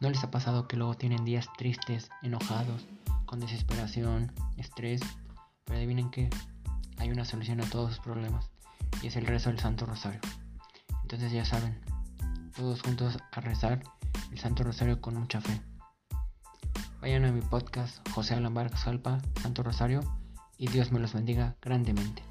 ¿No les ha pasado que luego tienen días tristes, enojados, con desesperación, estrés? Pero adivinen que hay una solución a todos sus problemas y es el rezo del Santo Rosario. Entonces ya saben, todos juntos a rezar el Santo Rosario con mucha fe. Vayan a mi podcast José Alan Salpa, Santo Rosario, y Dios me los bendiga grandemente.